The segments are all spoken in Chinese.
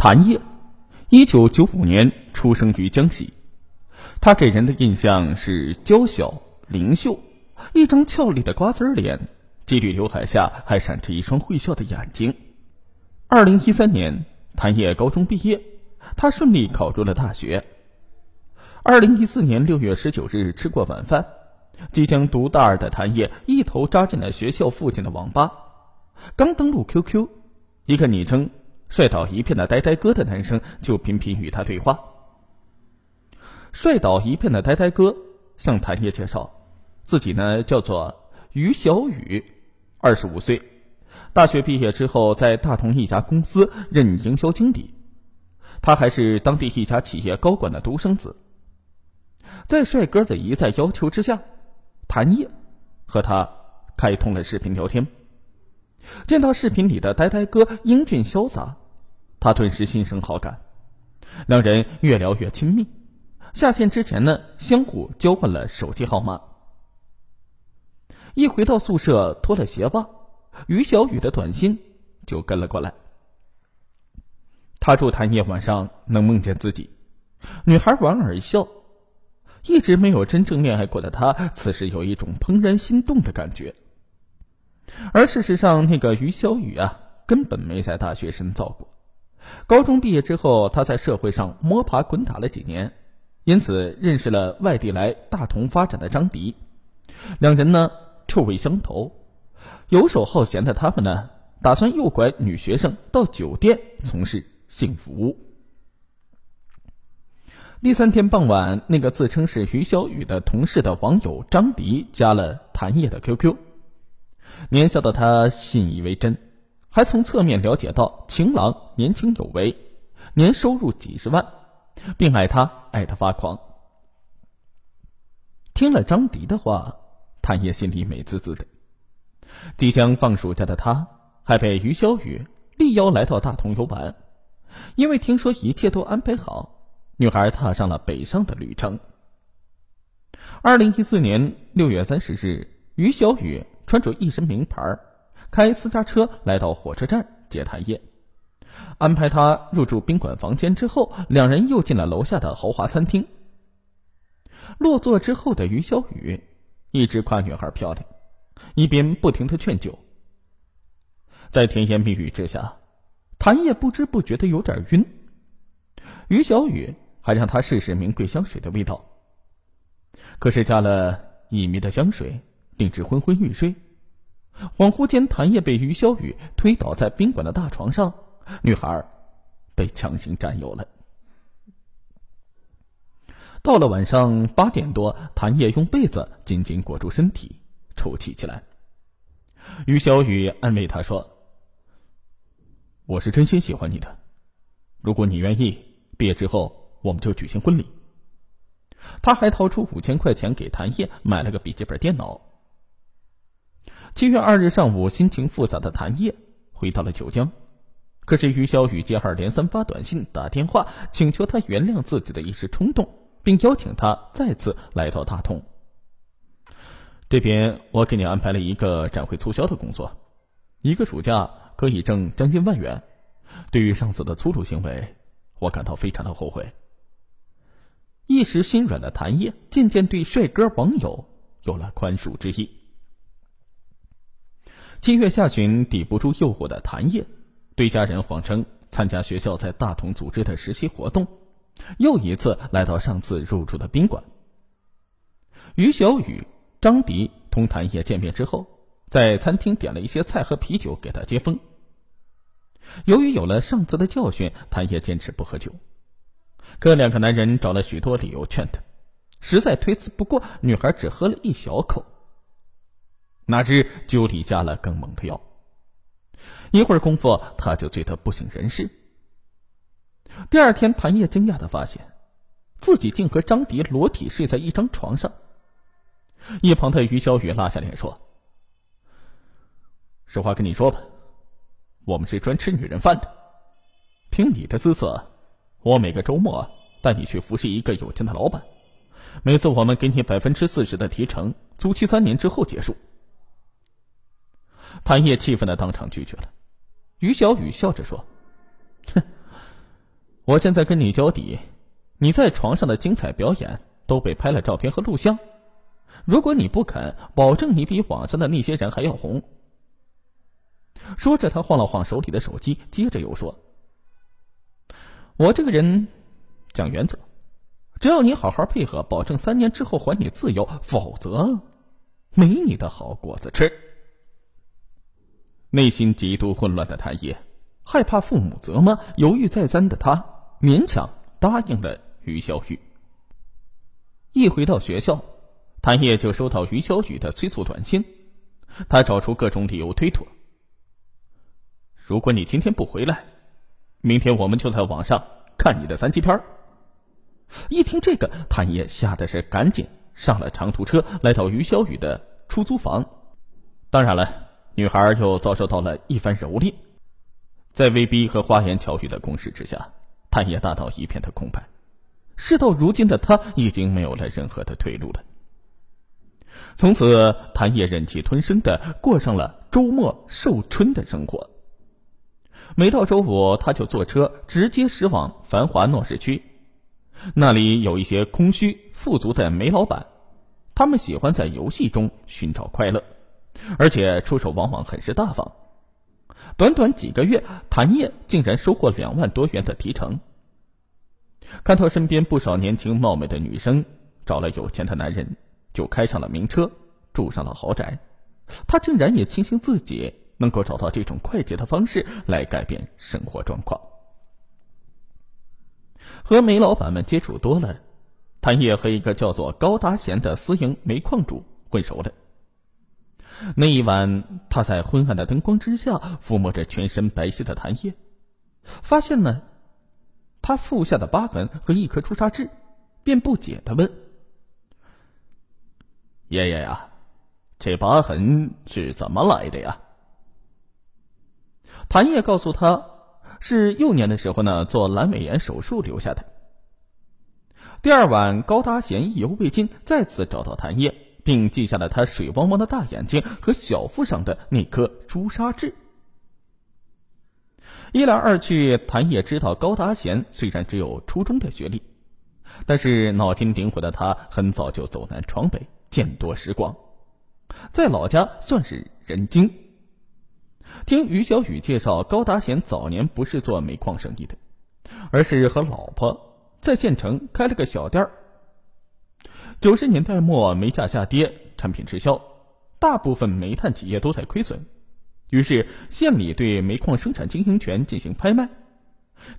谭烨，一九九五年出生于江西。他给人的印象是娇小灵秀，一张俏丽的瓜子脸，几缕刘海下还闪着一双会笑的眼睛。二零一三年，谭烨高中毕业，他顺利考入了大学。二零一四年六月十九日，吃过晚饭，即将读大二的谭烨一头扎进了学校附近的网吧。刚登录 QQ，一个昵称。帅倒一片的呆呆哥的男生就频频与他对话。帅倒一片的呆呆哥向谭烨介绍，自己呢叫做于小雨，二十五岁，大学毕业之后在大同一家公司任营销经理，他还是当地一家企业高管的独生子。在帅哥的一再要求之下，谭烨和他开通了视频聊天。见到视频里的呆呆哥英俊潇洒，他顿时心生好感，两人越聊越亲密。下线之前呢，相互交换了手机号码。一回到宿舍，脱了鞋袜，于小雨的短信就跟了过来。他祝谭夜晚上能梦见自己。女孩莞尔一笑，一直没有真正恋爱过的她，此时有一种怦然心动的感觉。而事实上，那个于小雨啊，根本没在大学深造过。高中毕业之后，他在社会上摸爬滚打了几年，因此认识了外地来大同发展的张迪。两人呢，臭味相投。游手好闲的他们呢，打算诱拐女学生到酒店从事性服务。第三天傍晚，那个自称是于小雨的同事的网友张迪加了谭烨的 QQ。年少的他信以为真，还从侧面了解到情郎年轻有为，年收入几十万，并爱他爱得发狂。听了张迪的话，谭烨心里美滋滋的。即将放暑假的他，还被于小雨力邀来到大同游玩，因为听说一切都安排好，女孩踏上了北上的旅程。二零一四年六月三十日，于小雨。穿着一身名牌，开私家车来到火车站接谭烨，安排他入住宾馆房间之后，两人又进了楼下的豪华餐厅。落座之后的于小雨一直夸女孩漂亮，一边不停的劝酒。在甜言蜜语之下，谭烨不知不觉的有点晕。于小雨还让他试试名贵香水的味道，可是加了乙醚的香水。令之昏昏欲睡，恍惚间，谭烨被于小雨推倒在宾馆的大床上，女孩被强行占有了。到了晚上八点多，谭烨用被子紧紧裹住身体，抽泣起来。于小雨安慰他说：“我是真心喜欢你的，如果你愿意，毕业之后我们就举行婚礼。”他还掏出五千块钱给谭烨买了个笔记本电脑。七月二日上午，心情复杂的谭烨回到了九江，可是于小雨接二连三发短信、打电话，请求他原谅自己的一时冲动，并邀请他再次来到大同。这边我给你安排了一个展会促销的工作，一个暑假可以挣将近万元。对于上次的粗鲁行为，我感到非常的后悔。一时心软的谭烨，渐渐对帅哥网友有了宽恕之意。七月下旬，抵不住诱惑的谭烨，对家人谎称参加学校在大同组织的实习活动，又一次来到上次入住的宾馆。于小雨、张迪同谭烨见面之后，在餐厅点了一些菜和啤酒给他接风。由于有了上次的教训，谭烨坚持不喝酒，可两个男人找了许多理由劝他，实在推辞不过，女孩只喝了一小口。哪知酒里加了更猛的药，一会儿功夫他就醉得不省人事。第二天，谭烨惊讶的发现，自己竟和张迪裸体睡在一张床上。一旁的于小雨拉下脸说：“实话跟你说吧，我们是专吃女人饭的。凭你的姿色，我每个周末带你去服侍一个有钱的老板，每次我们给你百分之四十的提成，租期三年之后结束。”谭烨气愤的当场拒绝了。于小雨笑着说：“哼，我现在跟你交底，你在床上的精彩表演都被拍了照片和录像。如果你不肯，保证你比网上的那些人还要红。说着，他晃了晃手里的手机，接着又说：“我这个人讲原则，只要你好好配合，保证三年之后还你自由，否则没你的好果子吃。”内心极度混乱的谭叶，害怕父母责骂，犹豫再三的他，勉强答应了于小雨。一回到学校。谭叶就收到于小雨的催促短信，他找出各种理由推脱。如果你今天不回来，明天我们就在网上看你的三级片一听这个，谭叶吓得是赶紧上了长途车，来到于小雨的出租房。当然了，女孩又遭受到了一番蹂躏，在威逼和花言巧语的攻势之下，谭叶大脑一片的空白。事到如今的他，已经没有了任何的退路了。从此，谭叶忍气吞声的过上了周末受春的生活。每到周五，他就坐车直接驶往繁华闹市区，那里有一些空虚富足的煤老板，他们喜欢在游戏中寻找快乐，而且出手往往很是大方。短短几个月，谭叶竟然收获两万多元的提成。看到身边不少年轻貌美的女生找了有钱的男人。就开上了名车，住上了豪宅，他竟然也庆幸自己能够找到这种快捷的方式来改变生活状况。和煤老板们接触多了，谭叶和一个叫做高达贤的私营煤矿主混熟了。那一晚，他在昏暗的灯光之下抚摸着全身白皙的谭叶，发现呢，他腹下的疤痕和一颗朱砂痣，便不解的问。爷爷呀，这疤痕是怎么来的呀？谭叶告诉他，是幼年的时候呢做阑尾炎手术留下的。第二晚，高达贤意犹未尽，再次找到谭叶，并记下了他水汪汪的大眼睛和小腹上的那颗朱砂痣。一来二去，谭叶知道高达贤虽然只有初中的学历，但是脑筋灵活的他很早就走南闯北。见多识广，在老家算是人精。听于小雨介绍，高达贤早年不是做煤矿生意的，而是和老婆在县城开了个小店儿。九十年代末，煤价下跌，产品滞销，大部分煤炭企业都在亏损。于是县里对煤矿生产经营权进行拍卖，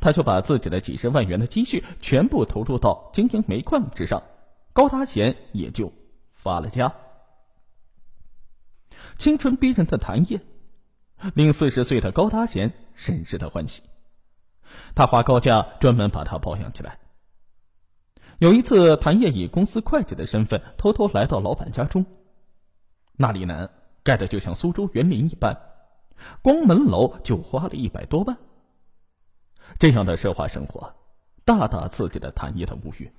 他就把自己的几十万元的积蓄全部投入到经营煤矿之上，高达贤也就。发了家，青春逼人的谭叶，令四十岁的高达贤甚是的欢喜。他花高价专门把他保养起来。有一次，谭叶以公司会计的身份偷偷来到老板家中，那里呢盖的就像苏州园林一般，光门楼就花了一百多万。这样的奢华生活，大大刺激了谭叶的物欲。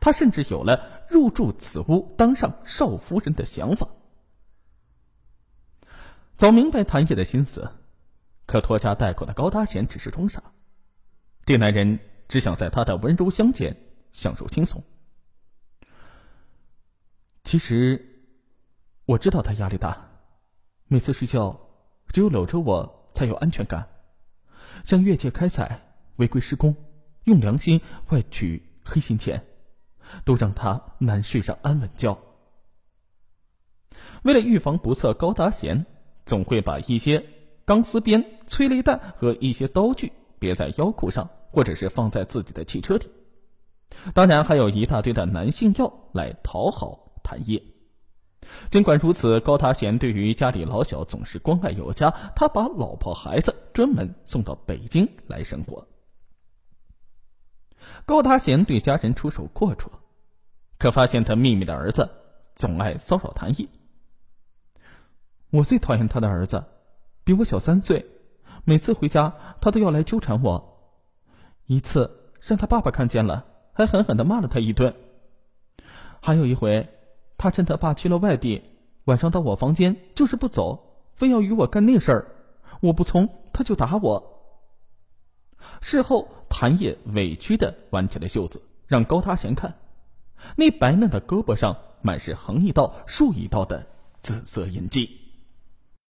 他甚至有了入住此屋当上少夫人的想法。早明白谭叶的心思，可拖家带口的高达贤只是装傻。这男人只想在他的温柔乡间享受轻松。其实，我知道他压力大，每次睡觉只有搂着我才有安全感。向越界开采、违规施工、用良心换取黑心钱。都让他难睡上安稳觉。为了预防不测，高达贤总会把一些钢丝鞭、催泪弹和一些刀具别在腰裤上，或者是放在自己的汽车里。当然，还有一大堆的男性药来讨好谭叶。尽管如此，高达贤对于家里老小总是关爱有加。他把老婆孩子专门送到北京来生活。高达贤对家人出手阔绰。可发现他秘密的儿子总爱骚扰谭毅。我最讨厌他的儿子，比我小三岁，每次回家他都要来纠缠我。一次让他爸爸看见了，还狠狠的骂了他一顿。还有一回，他趁他爸去了外地，晚上到我房间就是不走，非要与我干那事儿，我不从他就打我。事后谭叶委屈的挽起了袖子，让高大贤看。那白嫩的胳膊上满是横一道、竖一道的紫色印记。